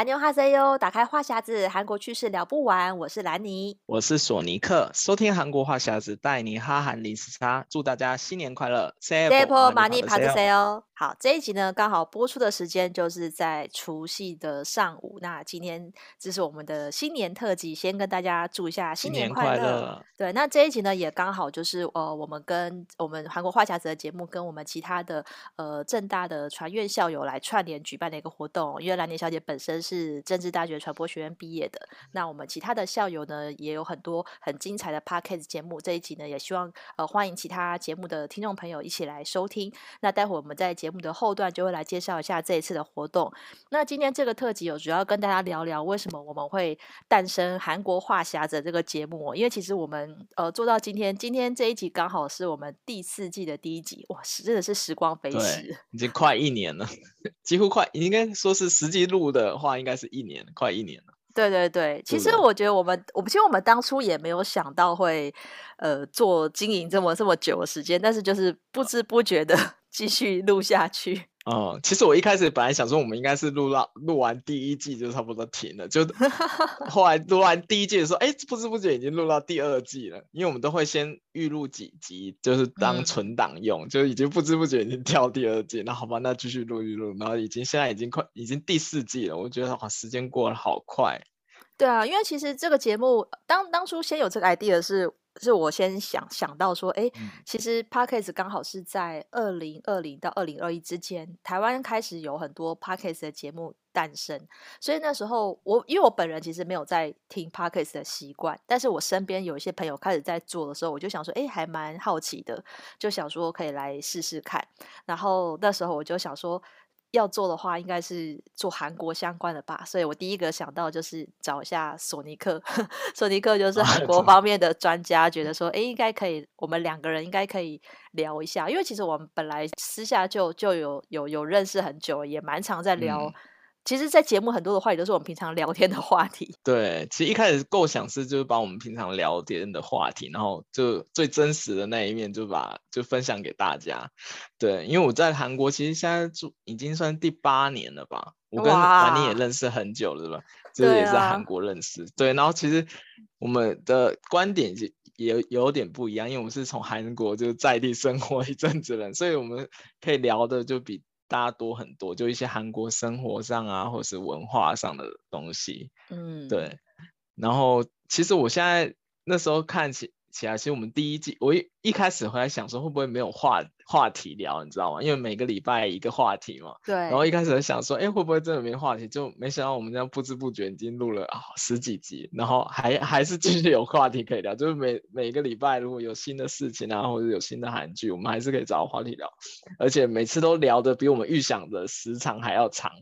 安妞哈塞哟，打开话匣子，韩国趣事聊不完。我是兰尼，我是索尼克，收听韩国话匣子，带你哈韩零时差。祝大家新年快乐！Say po money p a s a 哦。好，这一集呢，刚好播出的时间就是在除夕的上午。那今天这是我们的新年特辑，先跟大家祝一下新年快乐。快乐对，那这一集呢，也刚好就是呃，我们跟我们韩国话匣子的节目，跟我们其他的呃正大的传院校友来串联举办的一个活动。因为兰妮小姐本身是政治大学传播学院毕业的，那我们其他的校友呢，也有很多很精彩的 Podcast 节目。这一集呢，也希望呃欢迎其他节目的听众朋友一起来收听。那待会我们在节节目的后段就会来介绍一下这一次的活动。那今天这个特辑有主要跟大家聊聊为什么我们会诞生韩国话匣子这个节目。因为其实我们呃做到今天，今天这一集刚好是我们第四季的第一集，哇，真的是时光飞逝，已经快一年了，几乎快应该说是实际录的话，应该是一年，快一年了。对对对，其实我觉得我们，我们其实我们当初也没有想到会呃做经营这么这么久的时间，但是就是不知不觉的。继续录下去。哦，其实我一开始本来想说，我们应该是录到录完第一季就差不多停了，就 后来录完第一季的时候，哎，不知不觉已经录到第二季了。因为我们都会先预录几集，就是当存档用，嗯、就已经不知不觉已经跳第二季。那好吧，那继续录一录，然后已经现在已经快已经第四季了。我觉得哇，时间过得好快。对啊，因为其实这个节目当当初先有这个 idea 是。是我先想想到说，哎，其实 Podcast 刚好是在二零二零到二零二一之间，台湾开始有很多 Podcast 的节目诞生。所以那时候我，因为我本人其实没有在听 Podcast 的习惯，但是我身边有一些朋友开始在做的时候，我就想说，哎，还蛮好奇的，就想说可以来试试看。然后那时候我就想说。要做的话，应该是做韩国相关的吧，所以我第一个想到就是找一下索尼克，索尼克就是韩 国方面的专家，觉得说，哎，应该可以，我们两个人应该可以聊一下，因为其实我们本来私下就就有有有认识很久，也蛮常在聊。嗯其实，在节目很多的话题都是我们平常聊天的话题。对，其实一开始构想是就是把我们平常聊天的话题，然后就最真实的那一面就把就分享给大家。对，因为我在韩国其实现在住已经算第八年了吧，我跟兰妮也认识很久了，是吧？就是也是韩国认识。对，啊、对，然后其实我们的观点也也有点不一样，因为我们是从韩国就在地生活一阵子了，所以我们可以聊的就比。大家多很多，就一些韩国生活上啊，或是文化上的东西，嗯，对。然后其实我现在那时候看起。起来，其实我们第一季，我一一开始回来想说，会不会没有话话题聊，你知道吗？因为每个礼拜一个话题嘛。对。然后一开始想说，哎，会不会真的没话题？就没想到我们这样不知不觉已经录了啊十几集，然后还还是继续有话题可以聊。就是每每个礼拜如果有新的事情啊，或者有新的韩剧，我们还是可以找话题聊，而且每次都聊的比我们预想的时长还要长。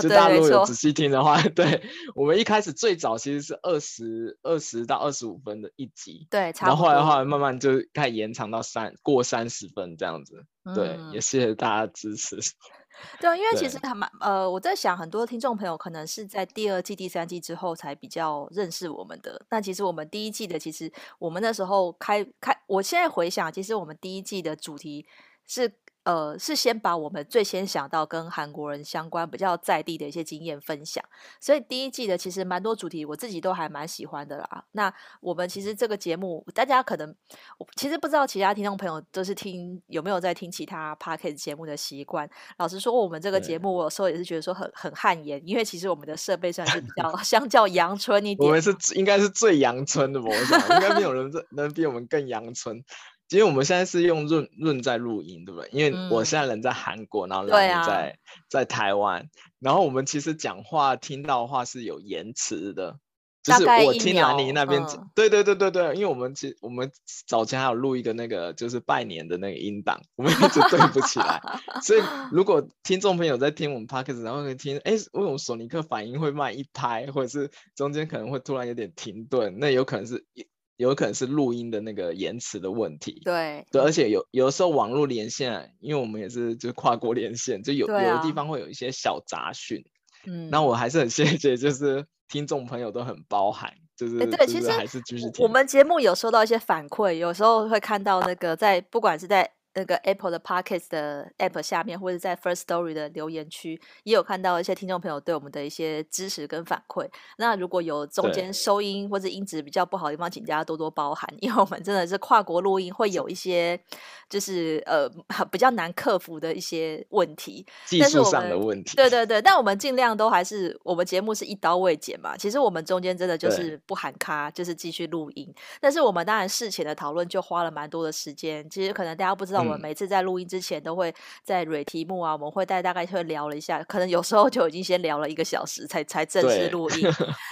就大家如果有仔细听的话，对，对我们一开始最早其实是二十二十到二十五分的一集，对，然后后来的话慢慢就开始延长到三过三十分这样子，嗯、对，也谢谢大家支持。对，因为其实还蛮呃，我在想很多听众朋友可能是在第二季、第三季之后才比较认识我们的，那其实我们第一季的，其实我们那时候开开，我现在回想，其实我们第一季的主题是。呃，是先把我们最先想到跟韩国人相关、比较在地的一些经验分享，所以第一季的其实蛮多主题，我自己都还蛮喜欢的啦。那我们其实这个节目，大家可能我其实不知道其他听众朋友都是听有没有在听其他 Podcast 节目的习惯。老实说，我们这个节目我有时候也是觉得说很很汗颜，因为其实我们的设备算是比较相较阳春一点。我们是应该是最阳春的，我想应该没有人 能比我们更阳春。其实我们现在是用润润在录音，对不对？因为我现在人在韩国，嗯、然后兰妮在、啊、在台湾，然后我们其实讲话听到的话是有延迟的，就是我听兰妮那边，嗯、对对对对对，因为我们其实我们早前还有录一个那个就是拜年的那个音档，我们一直对不起来，所以如果听众朋友在听我们 podcast，然后可以听，哎，为什么索尼克反应会慢一拍，或者是中间可能会突然有点停顿，那有可能是。有可能是录音的那个延迟的问题，对对，而且有有的时候网络连线，因为我们也是就跨国连线，就有、啊、有的地方会有一些小杂讯，嗯，那我还是很谢谢，就是听众朋友都很包涵，就是对，其实还是继续。我们节目有收到一些反馈，有时候会看到那个在不管是在那个 Apple 的 Podcast 的 App 下面，或者在 First Story 的留言区，也有看到一些听众朋友对我们的一些支持跟反馈。那如果有中间收音或者音质比较不好的地方，请大家多多包涵，因为我们真的是跨国录音，会有一些就是呃 比较难克服的一些问题，技术上的问题。对对对，但我们尽量都还是我们节目是一刀未剪嘛。其实我们中间真的就是不喊卡，就是继续录音。但是我们当然事前的讨论就花了蛮多的时间。其实可能大家不知道。我们每次在录音之前都会在蕊题目啊，我们会大大概会聊了一下，可能有时候就已经先聊了一个小时才才正式录音。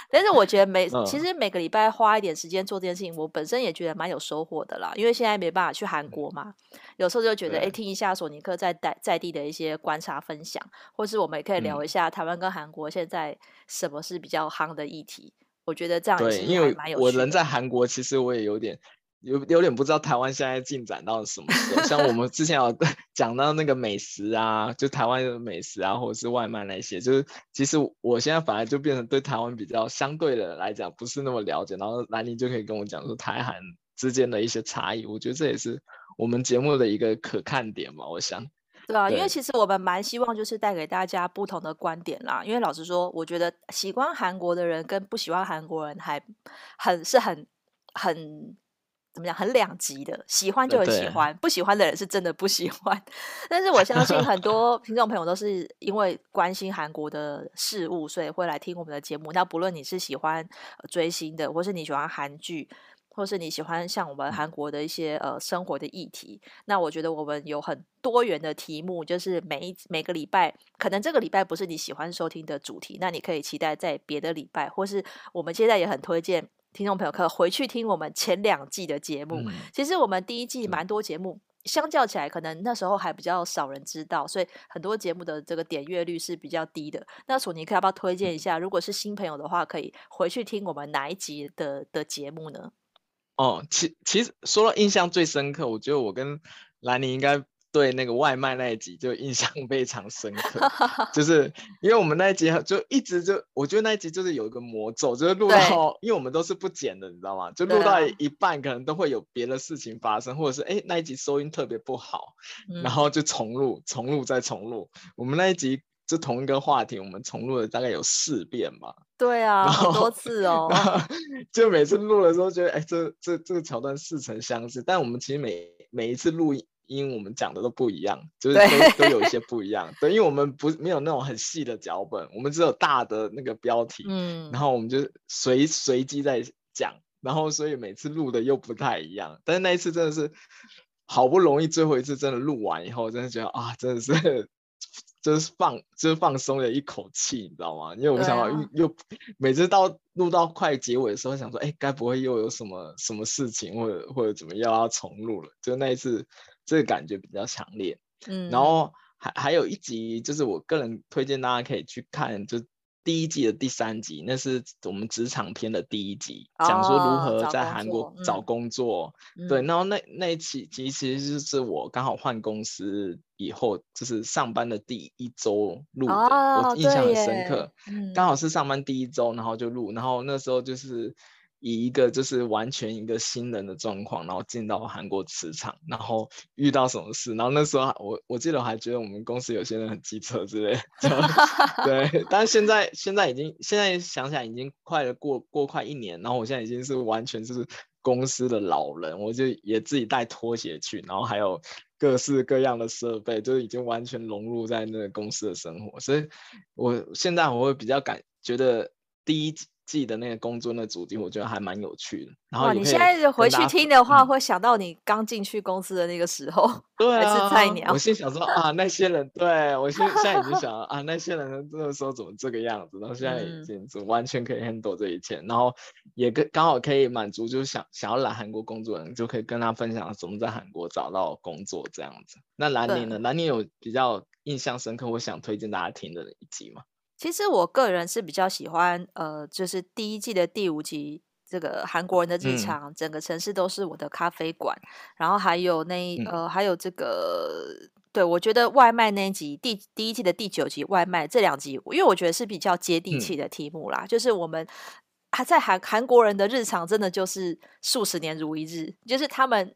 但是我觉得每其实每个礼拜花一点时间做这件事情，我本身也觉得蛮有收获的啦。因为现在没办法去韩国嘛，有时候就觉得哎，听一下索尼克在在在地的一些观察分享，或是我们也可以聊一下台湾跟韩国现在什么是比较夯的议题。我觉得这样。对，因为我人在韩国，其实我也有点。有有点不知道台湾现在进展到什么时候，像我们之前有 讲到那个美食啊，就台湾的美食啊，或者是外卖那些，就是其实我现在反而就变成对台湾比较相对的来讲不是那么了解，然后兰妮就可以跟我讲说台韩之间的一些差异，我觉得这也是我们节目的一个可看点嘛，我想。对啊，因为其实我们蛮希望就是带给大家不同的观点啦，因为老实说，我觉得喜欢韩国的人跟不喜欢韩国人还很是很很。怎么讲？很两极的，喜欢就很喜欢，不喜欢的人是真的不喜欢。但是我相信很 多听众朋友都是因为关心韩国的事物，所以会来听我们的节目。那不论你是喜欢追星的，或是你喜欢韩剧，或是你喜欢像我们韩国的一些呃生活的议题，那我觉得我们有很多元的题目，就是每一每个礼拜，可能这个礼拜不是你喜欢收听的主题，那你可以期待在别的礼拜，或是我们现在也很推荐。听众朋友可以回去听我们前两季的节目。嗯、其实我们第一季蛮多节目，相较起来，可能那时候还比较少人知道，所以很多节目的这个点阅率是比较低的。那索尼克要不要推荐一下？如果是新朋友的话，可以回去听我们哪一集的的节目呢？哦，其其实说到印象最深刻，我觉得我跟兰妮应该。对那个外卖那一集就印象 非常深刻，就是因为我们那一集就一直就，我觉得那一集就是有一个魔咒，就是录到，因为我们都是不剪的，你知道吗？就录到一半，可能都会有别的事情发生，或者是哎那一集收音特别不好，然后就重录、重录再重录。我们那一集就同一个话题，我们重录了大概有四遍吧。对啊，好多次哦。就每次录的时候觉得，哎，这这这个桥段似曾相识，但我们其实每每一次录音。因为我们讲的都不一样，就是都都有一些不一样。对，因为我们不没有那种很细的脚本，我们只有大的那个标题，嗯，然后我们就随随机在讲，然后所以每次录的又不太一样。但是那一次真的是好不容易最后一次真的录完以后，真的觉得啊，真的是就是放就是放松了一口气，你知道吗？因为我想到又、啊、又每次到录到快结尾的时候，想说，哎，该不会又有什么什么事情，或者或者怎么又要重录了？就那一次。这个感觉比较强烈，嗯，然后还还有一集，就是我个人推荐大家可以去看，就第一季的第三集，那是我们职场篇的第一集，哦、讲说如何在韩国找工作，嗯、对，然后那那一期其实就是我刚好换公司以后，就是上班的第一周录的，哦、我印象很深刻，嗯、刚好是上班第一周，然后就录，然后那时候就是。以一个就是完全一个新人的状况，然后进到韩国职场，然后遇到什么事，然后那时候我我记得我还觉得我们公司有些人很机车之类，对，但是现在现在已经现在想想已经快了过过快一年，然后我现在已经是完全是公司的老人，我就也自己带拖鞋去，然后还有各式各样的设备，就已经完全融入在那个公司的生活，所以我现在我会比较感觉得第一。记得那个工作那主题，我觉得还蛮有趣的。然后你现在回去听的话，会想到你刚进去公司的那个时候，对啊，还是菜鸟。我心想说啊，那些人，对我现现在已经想啊，那些人那个时候怎么这个样子？然后现在已经完全可以 handle 这一切，嗯、然后也跟刚好可以满足，就是想想要来韩国工作的人，就可以跟他分享怎么在韩国找到工作这样子。那兰宁呢？兰宁有比较印象深刻，我想推荐大家听的一集吗？其实我个人是比较喜欢，呃，就是第一季的第五集，这个韩国人的日常，嗯、整个城市都是我的咖啡馆，然后还有那呃，还有这个，对，我觉得外卖那一集，第第一季的第九集外卖这两集，因为我觉得是比较接地气的题目啦，嗯、就是我们他在韩韩国人的日常，真的就是数十年如一日，就是他们，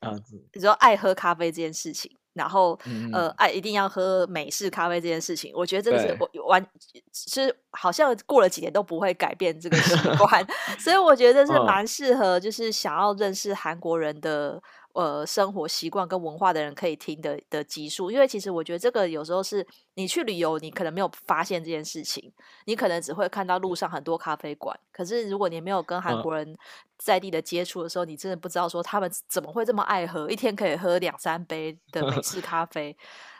比如说爱喝咖啡这件事情。然后、嗯、呃，爱一定要喝美式咖啡这件事情，我觉得这个是我完是好像过了几年都不会改变这个习惯，所以我觉得是蛮适合，就是想要认识韩国人的。呃，生活习惯跟文化的人可以听的的集数，因为其实我觉得这个有时候是你去旅游，你可能没有发现这件事情，你可能只会看到路上很多咖啡馆，可是如果你没有跟韩国人在地的接触的时候，你真的不知道说他们怎么会这么爱喝，一天可以喝两三杯的美式咖啡，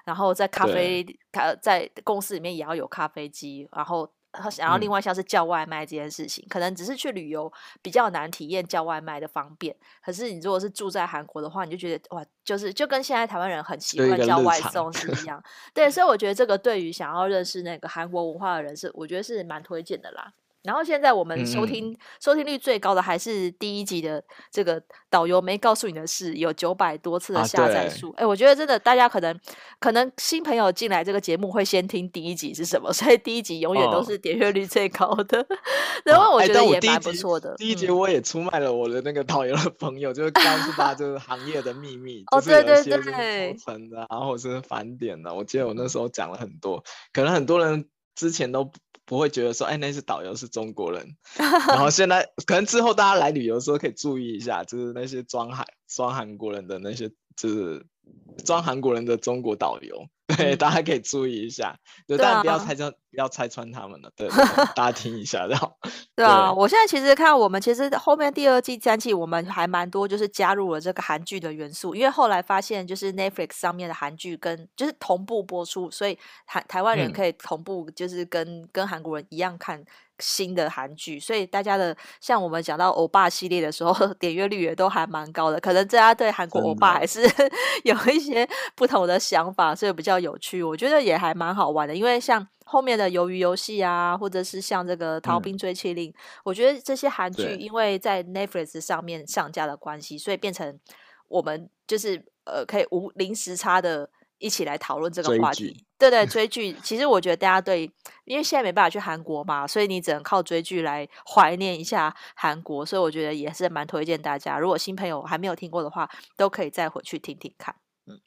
然后在咖啡咖在公司里面也要有咖啡机，然后。然后另外像是叫外卖这件事情，嗯、可能只是去旅游比较难体验叫外卖的方便。可是你如果是住在韩国的话，你就觉得哇，就是就跟现在台湾人很习惯叫外送是一样。对，所以我觉得这个对于想要认识那个韩国文化的人是，我觉得是蛮推荐的啦。然后现在我们收听、嗯、收听率最高的还是第一集的这个导游没告诉你的事，有九百多次的下载数。哎、啊，我觉得真的大家可能可能新朋友进来这个节目会先听第一集是什么，所以第一集永远都是点阅率最高的。哦、然后我觉得也蛮不错的。第一集我也出卖了我的那个导游的朋友，嗯、就是告诉他就是行业的秘密。哦，对对对，成的，然后是返点的。我记得我那时候讲了很多，可能很多人之前都。不会觉得说，哎，那些导游是中国人，然后现在可能之后大家来旅游的时候可以注意一下，就是那些装韩装韩国人的那些，就是装韩国人的中国导游。对，大家可以注意一下，对，但不要拆穿，不要拆穿他们了。对，大家听一下，然后。对啊，我现在其实看我们其实后面第二季、三季，我们还蛮多，就是加入了这个韩剧的元素，因为后来发现就是 Netflix 上面的韩剧跟就是同步播出，所以台台湾人可以同步，就是跟、嗯、跟韩国人一样看。新的韩剧，所以大家的像我们讲到欧巴系列的时候，点阅率也都还蛮高的。可能大家对韩国欧巴还是 有一些不同的想法，所以比较有趣。我觉得也还蛮好玩的，因为像后面的鱿鱼游戏啊，或者是像这个逃兵追缉令，嗯，我觉得这些韩剧因为在 Netflix 上面上架的关系，所以变成我们就是呃可以无零时差的。一起来讨论这个话题，对对，追 剧。其实我觉得大家对，因为现在没办法去韩国嘛，所以你只能靠追剧来怀念一下韩国。所以我觉得也是蛮推荐大家，如果新朋友还没有听过的话，都可以再回去听听看。嗯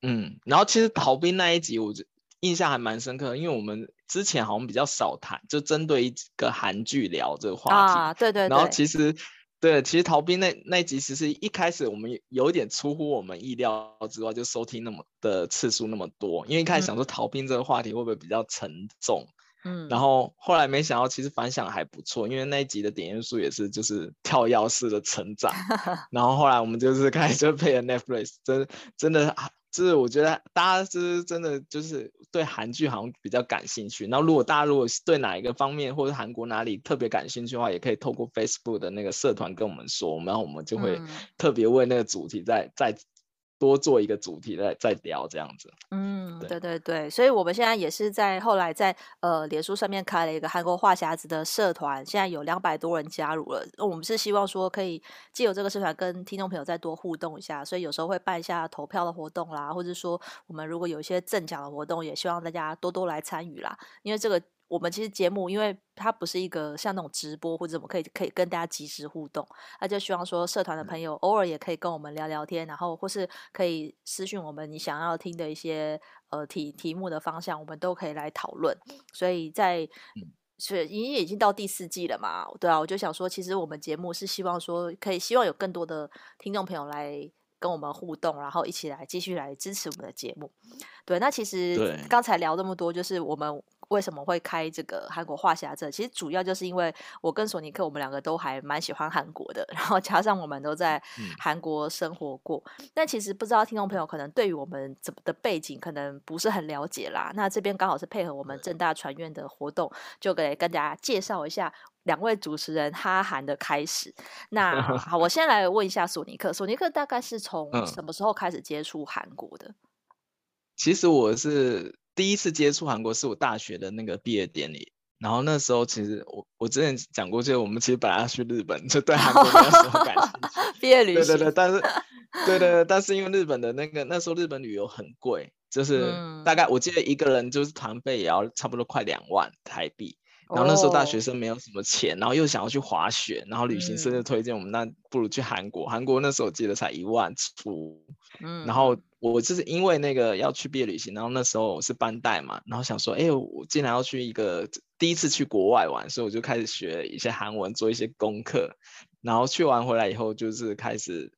嗯，然后其实逃兵那一集，我印象还蛮深刻，因为我们之前好像比较少谈，就针对一个韩剧聊这个话题。啊，对对对。然后其实。对，其实逃兵那那一集其实一开始我们有一点出乎我们意料之外，就收听那么的次数那么多，因为一开始想说逃兵这个话题会不会比较沉重，嗯，然后后来没想到其实反响还不错，因为那一集的点阅数也是就是跳跃式的成长，然后后来我们就是开始就配了 Netflix，真真的。就是我觉得大家是真的就是对韩剧好像比较感兴趣，然后如果大家如果是对哪一个方面或者韩国哪里特别感兴趣的话，也可以透过 Facebook 的那个社团跟我们说，然后我们就会特别为那个主题再再。多做一个主题再再聊这样子，嗯，对对对，所以我们现在也是在后来在呃脸书上面开了一个韩国话匣子的社团，现在有两百多人加入了。我们是希望说可以借由这个社团跟听众朋友再多互动一下，所以有时候会办一下投票的活动啦，或者说我们如果有一些赠奖的活动，也希望大家多多来参与啦，因为这个。我们其实节目，因为它不是一个像那种直播或者怎么可以可以跟大家及时互动，那就希望说社团的朋友偶尔也可以跟我们聊聊天，然后或是可以私讯我们你想要听的一些呃题题目的方向，我们都可以来讨论。所以在是因为已经到第四季了嘛，对啊，我就想说，其实我们节目是希望说可以希望有更多的听众朋友来跟我们互动，然后一起来继续来支持我们的节目。对，那其实刚才聊这么多，就是我们。为什么会开这个韩国话匣子？其实主要就是因为我跟索尼克，我们两个都还蛮喜欢韩国的，然后加上我们都在韩国生活过。嗯、但其实不知道听众朋友可能对于我们怎么的背景可能不是很了解啦。那这边刚好是配合我们正大传院的活动，就给跟大家介绍一下两位主持人哈韩的开始。那 好，我先来问一下索尼克，索尼克大概是从什么时候开始接触韩国的？其实我是。第一次接触韩国是我大学的那个毕业典礼，然后那时候其实我我之前讲过，就我们其实本来要去日本，就对韩国没有什么感兴趣。毕业旅行。对对对，但是对对对，但是因为日本的那个那时候日本旅游很贵，就是大概我记得一个人就是团费也要差不多快两万台币，然后那时候大学生没有什么钱，然后又想要去滑雪，然后旅行社就推荐我们，那不如去韩国。韩国那时候我记得才一万出。嗯，然后我就是因为那个要去毕业旅行，然后那时候我是班代嘛，然后想说，哎，我竟然要去一个第一次去国外玩，所以我就开始学一些韩文，做一些功课，然后去完回来以后就是开始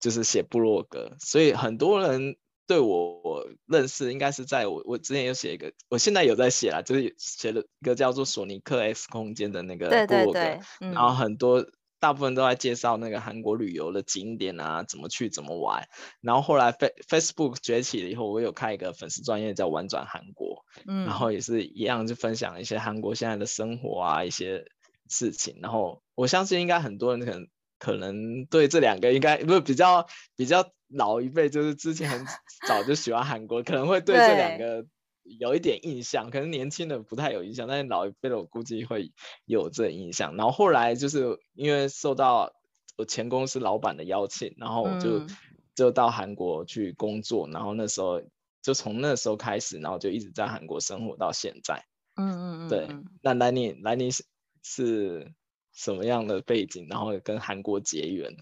就是写部落格，所以很多人。对我我认识应该是在我我之前有写一个，我现在有在写啦，就是写了一个叫做索尼克 X 空间的那个对对对，嗯、然后很多大部分都在介绍那个韩国旅游的景点啊，怎么去怎么玩。然后后来 Facebook 崛起了以后，我有开一个粉丝专业叫玩转韩国，嗯，然后也是一样就分享一些韩国现在的生活啊一些事情。然后我相信应该很多人可能可能对这两个应该不是比较比较。老一辈就是之前很 早就喜欢韩国，可能会对这两个有一点印象，可能年轻的不太有印象，但是老一辈的我估计会有这印象。然后后来就是因为受到我前公司老板的邀请，然后我就、嗯、就到韩国去工作，然后那时候就从那时候开始，然后就一直在韩国生活到现在。嗯嗯嗯，对。那兰尼兰尼是是什么样的背景，然后跟韩国结缘？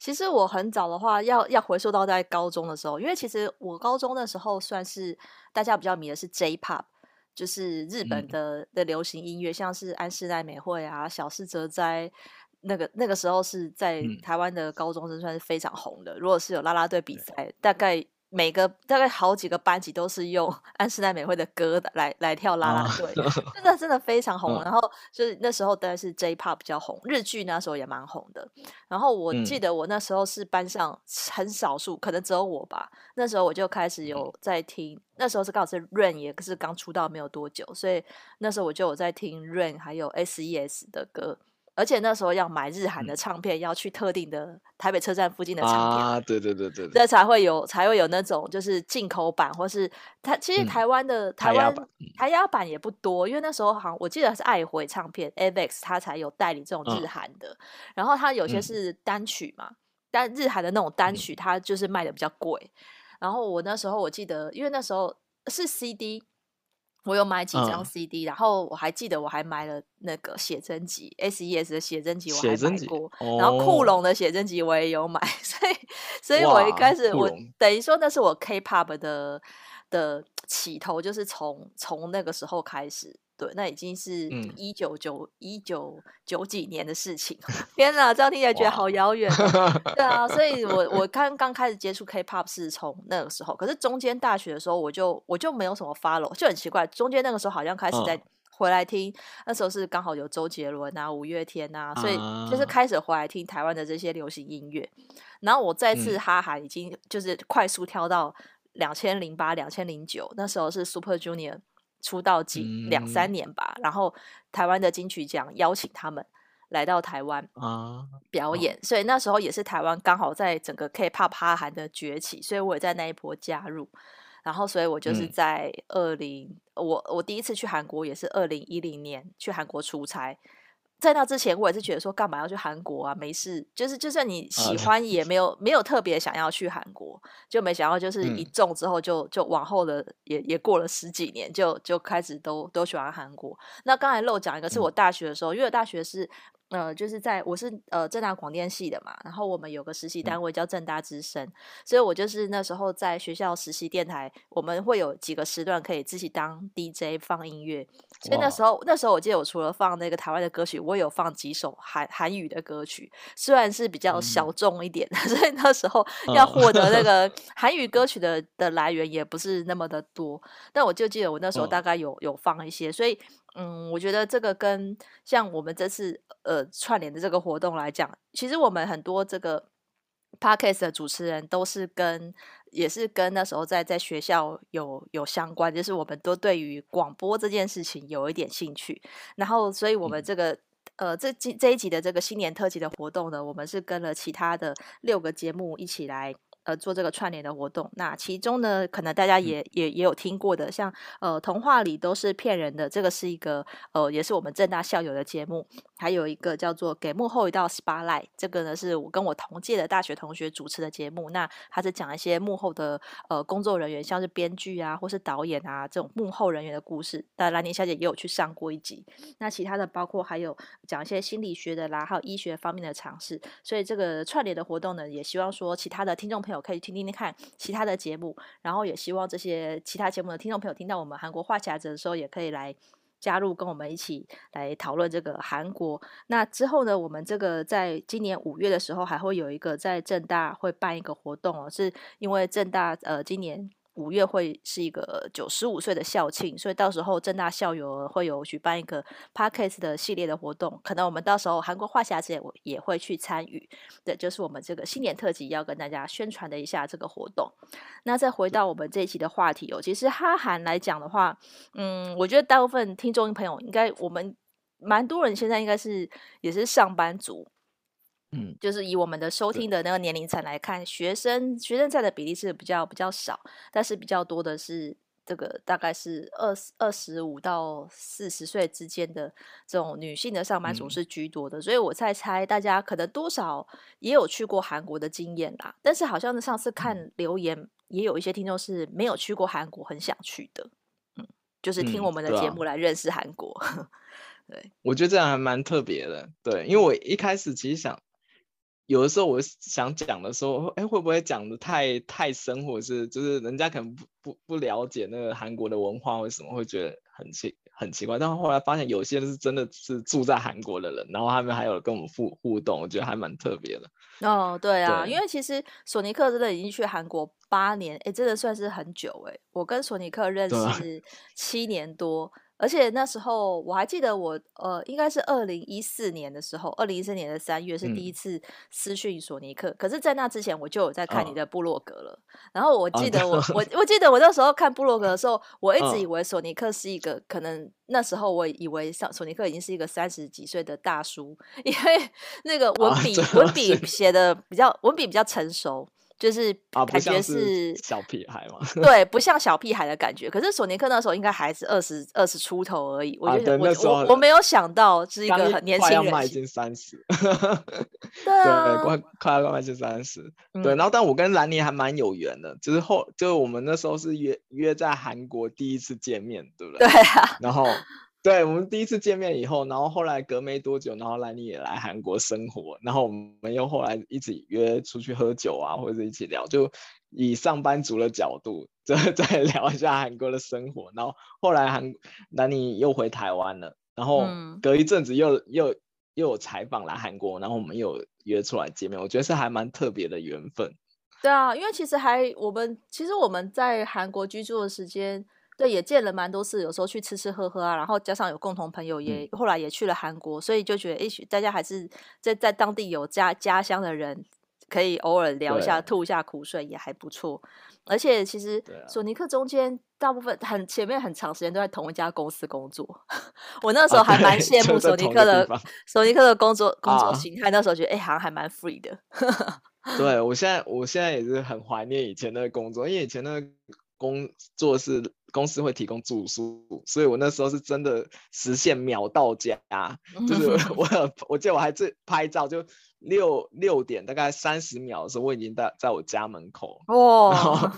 其实我很早的话，要要回溯到在高中的时候，因为其实我高中的时候算是大家比较迷的是 J-Pop，就是日本的、嗯、的流行音乐，像是安室奈美惠啊、小室哲哉，那个那个时候是在台湾的高中生算是非常红的。如果是有啦啦队比赛，大概。每个大概好几个班级都是用 安室奈美惠的歌的来来跳啦啦队，真的真的非常红。然后就是那时候当然是 J-Pop 比较红，日剧那时候也蛮红的。然后我记得我那时候是班上很少数，可能只有我吧。那时候我就开始有在听，那时候是刚好是 Rain 也是刚出道没有多久，所以那时候我就有在听 Rain 还有 S.E.S 的歌。而且那时候要买日韩的唱片，嗯，要去特定的台北车站附近的唱片，啊，对对对对，这才会有才会有那种就是进口版，或是台其实台湾的、嗯、台湾台压版也不多，因为那时候好像我记得是爱回唱片 Avex 它才有代理这种日韩的，嗯，然后它有些是单曲嘛，但日韩的那种单曲它就是卖的比较贵，然后我那时候我记得，因为那时候是 CD。我有买几张 CD，、嗯、然后我还记得我还买了那个写真集，S.E.S 的写真集我还买过，然后酷龙的写真集我也有买，所以所以我一开始我等于说那是我 K-pop 的的起头，就是从从那个时候开始。对，那已经是一九九一九九几年的事情。天哪，这样听起来觉得好遥远。对啊，所以我 我刚刚开始接触 K-pop 是从那个时候，可是中间大学的时候我就我就没有什么 follow，就很奇怪。中间那个时候好像开始在回来听，嗯、那时候是刚好有周杰伦啊、五月天啊，所以就是开始回来听台湾的这些流行音乐。然后我再次哈韩，已经就是快速跳到两千零八、两千零九，那时候是 Super Junior。出道几两三年吧，嗯，然后台湾的金曲奖邀请他们来到台湾啊表演，啊，所以那时候也是台湾刚好在整个 K-pop 哈韩的崛起，所以我也在那一波加入，然后所以我就是在二零，嗯，我我第一次去韩国也是二零一零年去韩国出差。在那之前，我也是觉得说，干嘛要去韩国啊？没事，就是就算你喜欢，也没有、uh, 没有特别想要去韩国，就没想到就是一中之后就，就、嗯、就往后的也也过了十几年，就就开始都都喜欢韩国。那刚才漏讲一个，是我大学的时候，嗯、因为我大学是。呃，就是在我是呃正大广电系的嘛，然后我们有个实习单位叫正大之声，嗯，所以我就是那时候在学校实习电台，我们会有几个时段可以自己当 DJ 放音乐，所以那时候那时候我记得我除了放那个台湾的歌曲，我有放几首韩韩语的歌曲，虽然是比较小众一点，嗯，所以那时候要获得那。个韩语歌曲的的来源也不是那么的多，但我就记得我那时候大概有有放一些，所以。嗯，我觉得这个跟像我们这次呃串联的这个活动来讲，其实我们很多这个 podcast 的主持人都是跟也是跟那时候在在学校有有相关，就是我们都对于广播这件事情有一点兴趣，然后所以我们这个、嗯、呃这这一集的这个新年特辑的活动呢，我们是跟了其他的六个节目一起来。呃，做这个串联的活动，那其中呢，可能大家也也也有听过的，像呃，童话里都是骗人的，这个是一个呃，也是我们正大校友的节目，还有一个叫做给幕后一道 spotlight，这个呢是我跟我同届的大学同学主持的节目，那他是讲一些幕后的呃工作人员，像是编剧啊，或是导演啊这种幕后人员的故事，那兰妮小姐也有去上过一集，那其他的包括还有讲一些心理学的啦，还有医学方面的尝试，所以这个串联的活动呢，也希望说其他的听众朋朋友可以听听看其他的节目，然后也希望这些其他节目的听众朋友听到我们韩国话匣子的时候，也可以来加入跟我们一起来讨论这个韩国。那之后呢，我们这个在今年五月的时候还会有一个在正大会办一个活动哦，是因为正大呃今年。五月会是一个九十五岁的校庆，所以到时候正大校友会有举办一个 parkes 的系列的活动，可能我们到时候韩国话匣子也也会去参与。对，就是我们这个新年特辑要跟大家宣传的一下这个活动。那再回到我们这一期的话题哦，其实哈韩来讲的话，嗯，我觉得大部分听众朋友应该我们蛮多人现在应该是也是上班族。嗯，就是以我们的收听的那个年龄层来看，学生学生在的比例是比较比较少，但是比较多的是这个大概是二十二十五到四十岁之间的这种女性的上班族是居多的，嗯、所以我在猜大家可能多少也有去过韩国的经验啦。但是好像上次看留言，也有一些听众是没有去过韩国，很想去的。嗯，就是听我们的节目来认识韩国。对，我觉得这样还蛮特别的。对，因为我一开始其实想。有的时候我想讲的时候，哎，会不会讲的太太深，或者是就是人家可能不不不了解那个韩国的文化，为什么会觉得很奇很奇怪？但后来发现有些人是真的是住在韩国的人，然后他们还有跟我们互互动，我觉得还蛮特别的。哦，对啊，对，因为其实索尼克真的已经去韩国八年，哎，真的算是很久哎。我跟索尼克认 识七年多。而且那时候我还记得我呃，应该是二零一四年的时候，二零一四年的三月是第一次私讯索尼克。嗯、可是，在那之前我就有在看你的部落格了。哦、然后我记得我、哦、我我记得我那时候看部落格的时候，我一直以为索尼克是一个、哦、可能那时候我以为像索尼克已经是一个三十几岁的大叔，因为那个文笔、哦、文笔写的比较文笔比较成熟。就是感觉是小屁孩嘛，对，不像小屁孩的感觉。可是索尼克那时候应该还是二十二十出头而已。我觉得我我我没有想到是一个很年轻人，快要迈进三十，对啊，快快要迈进三十。对，然后但我跟兰妮还蛮有缘的，就是后就是我们那时候是约约在韩国第一次见面，对不对？对啊，然后。对，我们第一次见面以后，然后后来隔没多久，然后兰妮也来韩国生活，然后我们又后来一起约出去喝酒啊，或者一起聊，就以上班族的角度再再 聊一下韩国的生活。然后后来韩兰妮又回台湾了，然后隔一阵子又、嗯、又又有采访来韩国，然后我们又约出来见面，我觉得是还蛮特别的缘分。对啊，因为其实还我们其实我们在韩国居住的时间。对，也见了蛮多次，有时候去吃吃喝喝啊，然后加上有共同朋友也，也、嗯、后来也去了韩国，所以就觉得，诶，大家还是在在当地有家家乡的人，可以偶尔聊一下，吐一下苦水也还不错。而且其实索尼克中间大部分很前面很长时间都在同一家公司工作，我那时候还蛮羡慕索尼克的索尼克的工作工作形态，啊、那时候觉得哎，好像还蛮 free 的。对，我现在我现在也是很怀念以前的工作，因为以前的工作是。公司会提供住宿，所以我那时候是真的实现秒到家，就是我 我记得我还自拍照，就六六点大概三十秒的时候，我已经在在我家门口。哇！然 后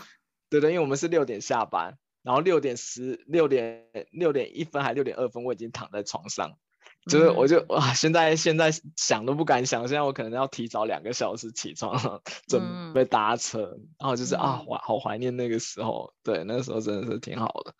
对对，因为我们是六点下班，然后六点十六点六点一分还六点二分，我已经躺在床上。就是我就哇，现在现在想都不敢想，现在我可能要提早两个小时起床，准备搭车，嗯、然后就是啊，我好怀念那个时候，对，那个时候真的是挺好的。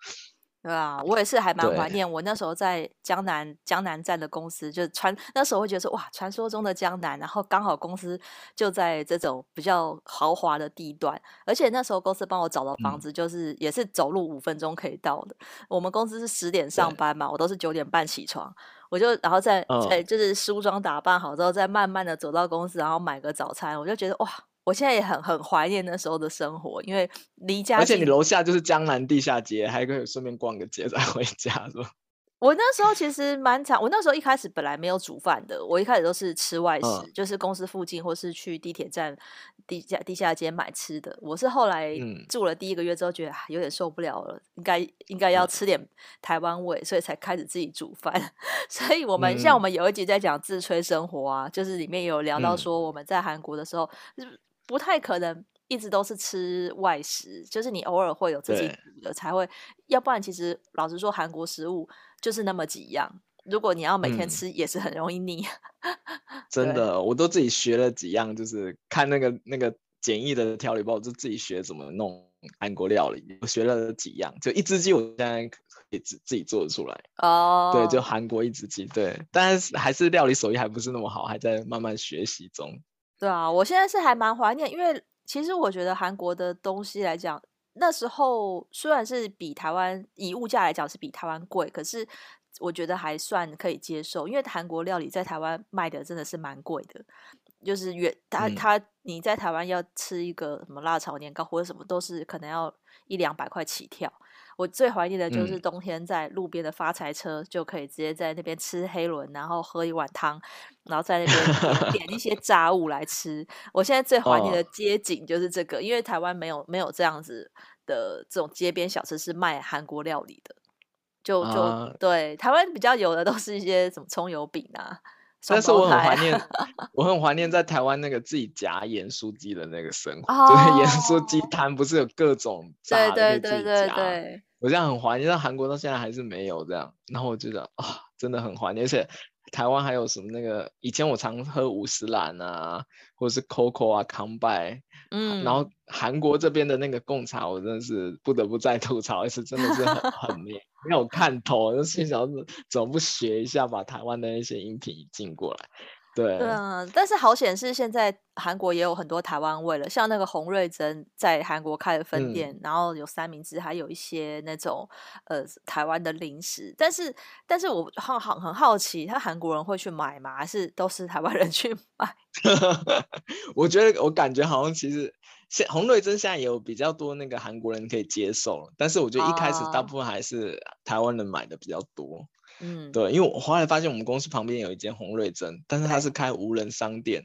对啊，我也是还蛮怀念我那时候在江南江南站的公司，就传那时候会觉得说哇，传说中的江南，然后刚好公司就在这种比较豪华的地段，而且那时候公司帮我找的房子就是也是走路五分钟可以到的。嗯、我们公司是十点上班嘛，我都是九点半起床，我就然后再再就是梳妆打扮好之后，再慢慢的走到公司，然后买个早餐，我就觉得哇。我现在也很很怀念那时候的生活，因为离家，而且你楼下就是江南地下街，还可以顺便逛个街 再回家，是吧？我那时候其实蛮常，我那时候一开始本来没有煮饭的，我一开始都是吃外食，嗯、就是公司附近或是去地铁站地下地下街买吃的。我是后来住了第一个月之后，觉得有点受不了了，应该应该要吃点台湾味，嗯、所以才开始自己煮饭。所以我们、嗯、像我们有一集在讲自炊生活啊，就是里面有聊到说我们在韩国的时候。嗯不太可能一直都是吃外食，就是你偶尔会有自己煮的才会，要不然其实老实说，韩国食物就是那么几样，如果你要每天吃，也是很容易腻。嗯、真的，我都自己学了几样，就是看那个那个简易的调理包，我就自己学怎么弄韩国料理。我学了几样，就一只鸡，我现在可以自自己做得出来。哦，对，就韩国一只鸡，对，但是还是料理手艺还不是那么好，还在慢慢学习中。对啊，我现在是还蛮怀念，因为其实我觉得韩国的东西来讲，那时候虽然是比台湾以物价来讲是比台湾贵，可是。我觉得还算可以接受，因为韩国料理在台湾卖的真的是蛮贵的，就是原他他你在台湾要吃一个什么辣炒年糕或者什么都是可能要一两百块起跳。我最怀念的就是冬天在路边的发财车就可以直接在那边吃黑轮，然后喝一碗汤，然后在那边点一些炸物来吃。我现在最怀念的街景就是这个，因为台湾没有没有这样子的这种街边小吃是卖韩国料理的。就就、uh, 对，台湾比较有的都是一些什么葱油饼啊，但是我很怀念，我很怀念在台湾那个自己夹盐酥鸡的那个生活，oh, 就是盐酥鸡摊不是有各种 炸的自己夹，对对对对对，我这样很怀念，但韩国到现在还是没有这样，然后我觉得啊、哦，真的很怀念，而且。台湾还有什么那个？以前我常喝五十岚啊，或者是 COCO 啊、康拜，嗯，然后韩国这边的那个贡茶，我真的是不得不再吐槽一次，真的是很 很没没有看头，就心想怎么不学一下，把台湾的那些饮品引进过来。对，对啊，但是好险是现在韩国也有很多台湾味了，像那个洪瑞珍在韩国开的分店，嗯、然后有三明治，还有一些那种呃台湾的零食。但是，但是我很好很好奇，他韩国人会去买吗？还是都是台湾人去买？我觉得我感觉好像其实现洪瑞珍现在也有比较多那个韩国人可以接受，但是我觉得一开始大部分还是台湾人买的比较多。嗯，对，因为我后来发现我们公司旁边有一间洪瑞珍，但是它是开无人商店，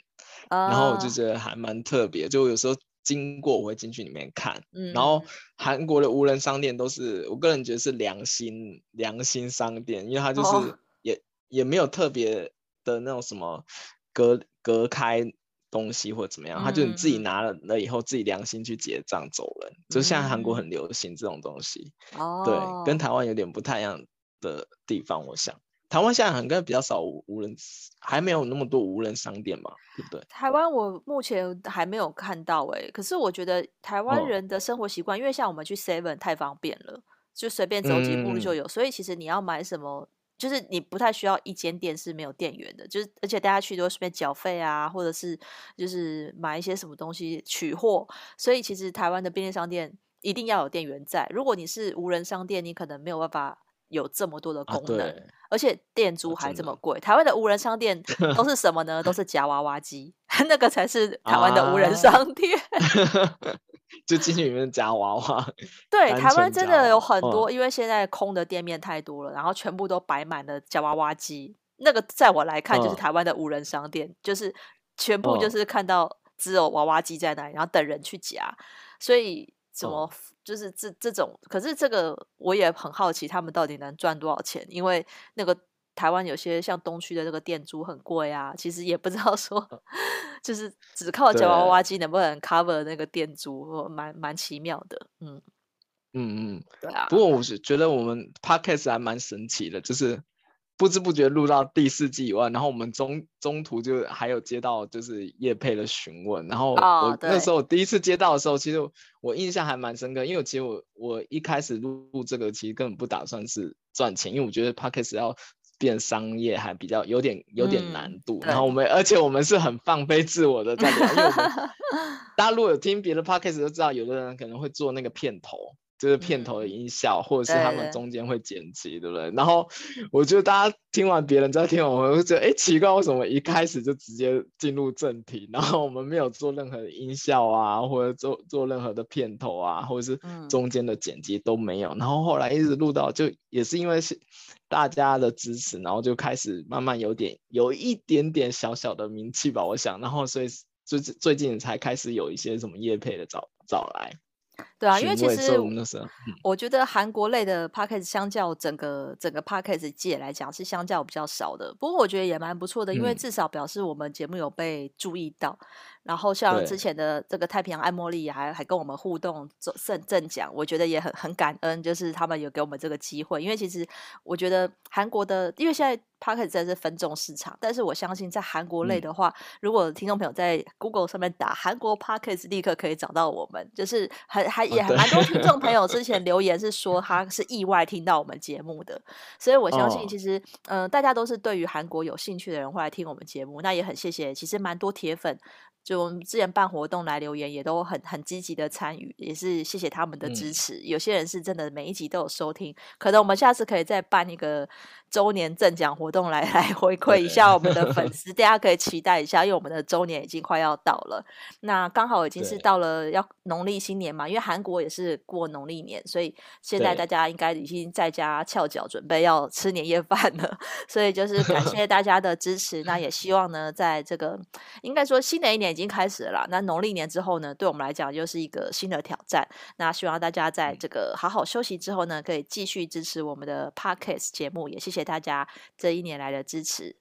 然后我就觉得还蛮特别，就有时候经过我会进去里面看，嗯，然后韩国的无人商店都是我个人觉得是良心良心商店，因为它就是也、哦、也没有特别的那种什么隔隔开东西或者怎么样，他就你自己拿了了以后自己良心去结账走人，嗯、就现在韩国很流行这种东西，哦，对，跟台湾有点不太一样。的地方，我想台湾现在应该比较少无无人，还没有那么多无人商店嘛，对不对？台湾我目前还没有看到哎、欸，可是我觉得台湾人的生活习惯，哦、因为像我们去 Seven 太方便了，就随便走几步就有，嗯、所以其实你要买什么，就是你不太需要一间店是没有店员的，就是而且大家去都顺便缴费啊，或者是就是买一些什么东西取货，所以其实台湾的便利商店一定要有店员在，如果你是无人商店，你可能没有办法。有这么多的功能，啊、而且店租还这么贵。台湾的无人商店 都是什么呢？都是夹娃娃机，那个才是台湾的无人商店。啊、就进去里面夹娃娃。对，台湾真的有很多，因为现在空的店面太多了，然后全部都摆满了夹娃娃机。那个在我来看，就是台湾的无人商店，就是全部就是看到只有娃娃机在那里，然后等人去夹。所以怎么？就是这这种，可是这个我也很好奇，他们到底能赚多少钱？因为那个台湾有些像东区的这个店租很贵啊，其实也不知道说，就是只靠夹娃娃机能不能 cover 那个店租，蛮蛮奇妙的。嗯嗯嗯，对啊。不过我是觉得我们 podcast 还蛮神奇的，就是。不知不觉录到第四季以外，然后我们中中途就还有接到就是叶佩的询问，然后我那时候我第一次接到的时候，其实我印象还蛮深刻，因为其实我我一开始录录这个其实根本不打算是赚钱，因为我觉得 Podcast 要变商业还比较有点有点难度，嗯、然后我们而且我们是很放飞自我的在聊，因为我们 大家如果有听别的 Podcast 都知道，有的人可能会做那个片头。就是片头的音效，嗯、或者是他们中间会剪辑，对，不对？然后我觉得大家听完别人再听完，我会觉得，哎，奇怪，为什么一开始就直接进入正题？然后我们没有做任何的音效啊，或者做做任何的片头啊，或者是中间的剪辑都没有。嗯、然后后来一直录到，就也是因为是大家的支持，然后就开始慢慢有点有一点点小小的名气吧，我想。然后所以最最近才开始有一些什么业配的找找来。对啊，因为其实我觉得韩国类的 p a c k a g e 相较整个整个 p a c k a g e 界来讲是相较比较少的，不过我觉得也蛮不错的，因为至少表示我们节目有被注意到。嗯然后像之前的这个太平洋爱茉莉还还跟我们互动赠赠赠奖，我觉得也很很感恩，就是他们有给我们这个机会。因为其实我觉得韩国的，因为现在 Podcast 真的是分众市场，但是我相信在韩国类的话，嗯、如果听众朋友在 Google 上面打韩国 Podcast，立刻可以找到我们。就是还还也蛮多听众朋友 之前留言是说他是意外听到我们节目的，所以我相信其实嗯、呃、大家都是对于韩国有兴趣的人会来听我们节目，那也很谢谢，其实蛮多铁粉。就我们之前办活动来留言，也都很很积极的参与，也是谢谢他们的支持。嗯、有些人是真的每一集都有收听，可能我们下次可以再办一个周年赠奖活动来 来回馈一下我们的粉。丝，大家可以期待一下，因为我们的周年已经快要到了，那刚好已经是到了要农历新年嘛，因为韩国也是过农历年，所以现在大家应该已经在家翘脚准备要吃年夜 饭了，所以就是感谢 大家的支持，那也希望呢，在这个应该说新的一年。已经开始了啦，那农历年之后呢，对我们来讲又是一个新的挑战。那希望大家在这个好好休息之后呢，可以继续支持我们的 Podcast 节目，也谢谢大家这一年来的支持。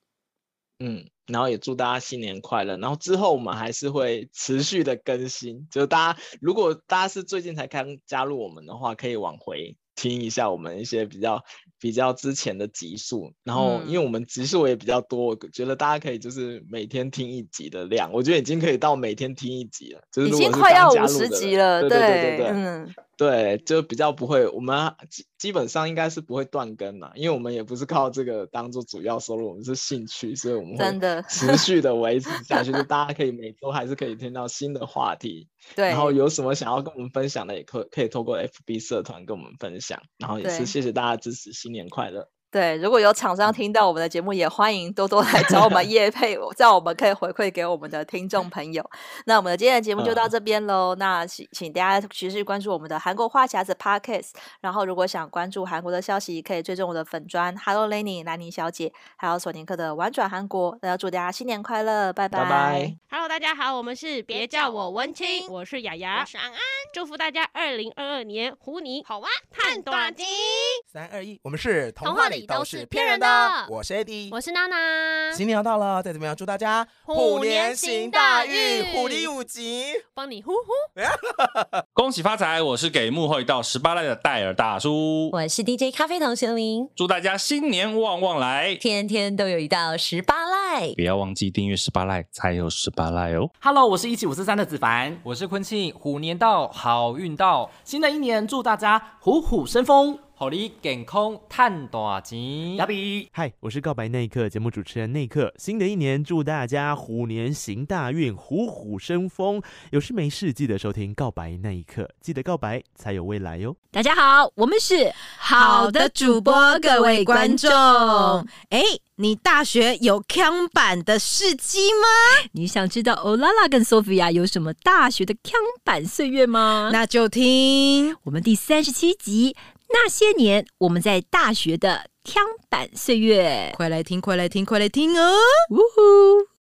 嗯，然后也祝大家新年快乐。然后之后我们还是会持续的更新，就是大家如果大家是最近才刚加入我们的话，可以往回听一下我们一些比较。比较之前的集数，然后因为我们集数也比较多，我觉得大家可以就是每天听一集的量，我觉得已经可以到每天听一集了，已经快要五十集了，对对对对对，嗯。对，就比较不会，我们基基本上应该是不会断更嘛，因为我们也不是靠这个当做主要收入，我们是兴趣，所以我们会持续的维持下去，就 大家可以每周还是可以听到新的话题。对，然后有什么想要跟我们分享的，也可可以透过 FB 社团跟我们分享。然后也是谢谢大家支持，新年快乐。对，如果有厂商听到我们的节目，也欢迎多多来找我们 叶配，这样我们可以回馈给我们的听众朋友。那我们的今天的节目就到这边喽。嗯、那请请大家持续关注我们的韩国话匣子 Podcast。然后，如果想关注韩国的消息，可以追踪我的粉砖 Hello Lenny 兰妮小姐，还有索尼克的玩转韩国。那要祝大家新年快乐，拜拜。拜拜 Hello，大家好，我们是别叫我文青，我是雅雅，我是安安，祝福大家二零二二年虎年好哇，赚大钱。三二一，我们是童话里。都是骗人的。我是 Eddie，我是娜娜。新年要到了，在这边要祝大家虎年行大运，虎力五级，帮你呼呼。恭喜发财！我是给幕后一道十八赖的戴尔大叔。我是 DJ 咖啡糖心灵，祝大家新年旺旺来，天天都有一道十八赖。不要忘记订阅十八赖，才有十八赖哦。Hello，我是一七五四三的子凡，我是坤庆，虎年到，好运到，新的一年祝大家虎虎生风。好你健康赚大钱，亚比。嗨，我是告白那一刻节目主持人那一刻。新的一年，祝大家虎年行大运，虎虎生风。有事没事记得收听告白那一刻，记得告白才有未来哟。大家好，我们是好的主播，各位观众。哎，你大学有枪版的事迹吗？你想知道欧拉拉跟索菲亚有什么大学的枪版岁月吗？那就听我们第三十七集。那些年我们在大学的枪版岁月，快来听，快来听，快来听哦！呜呼。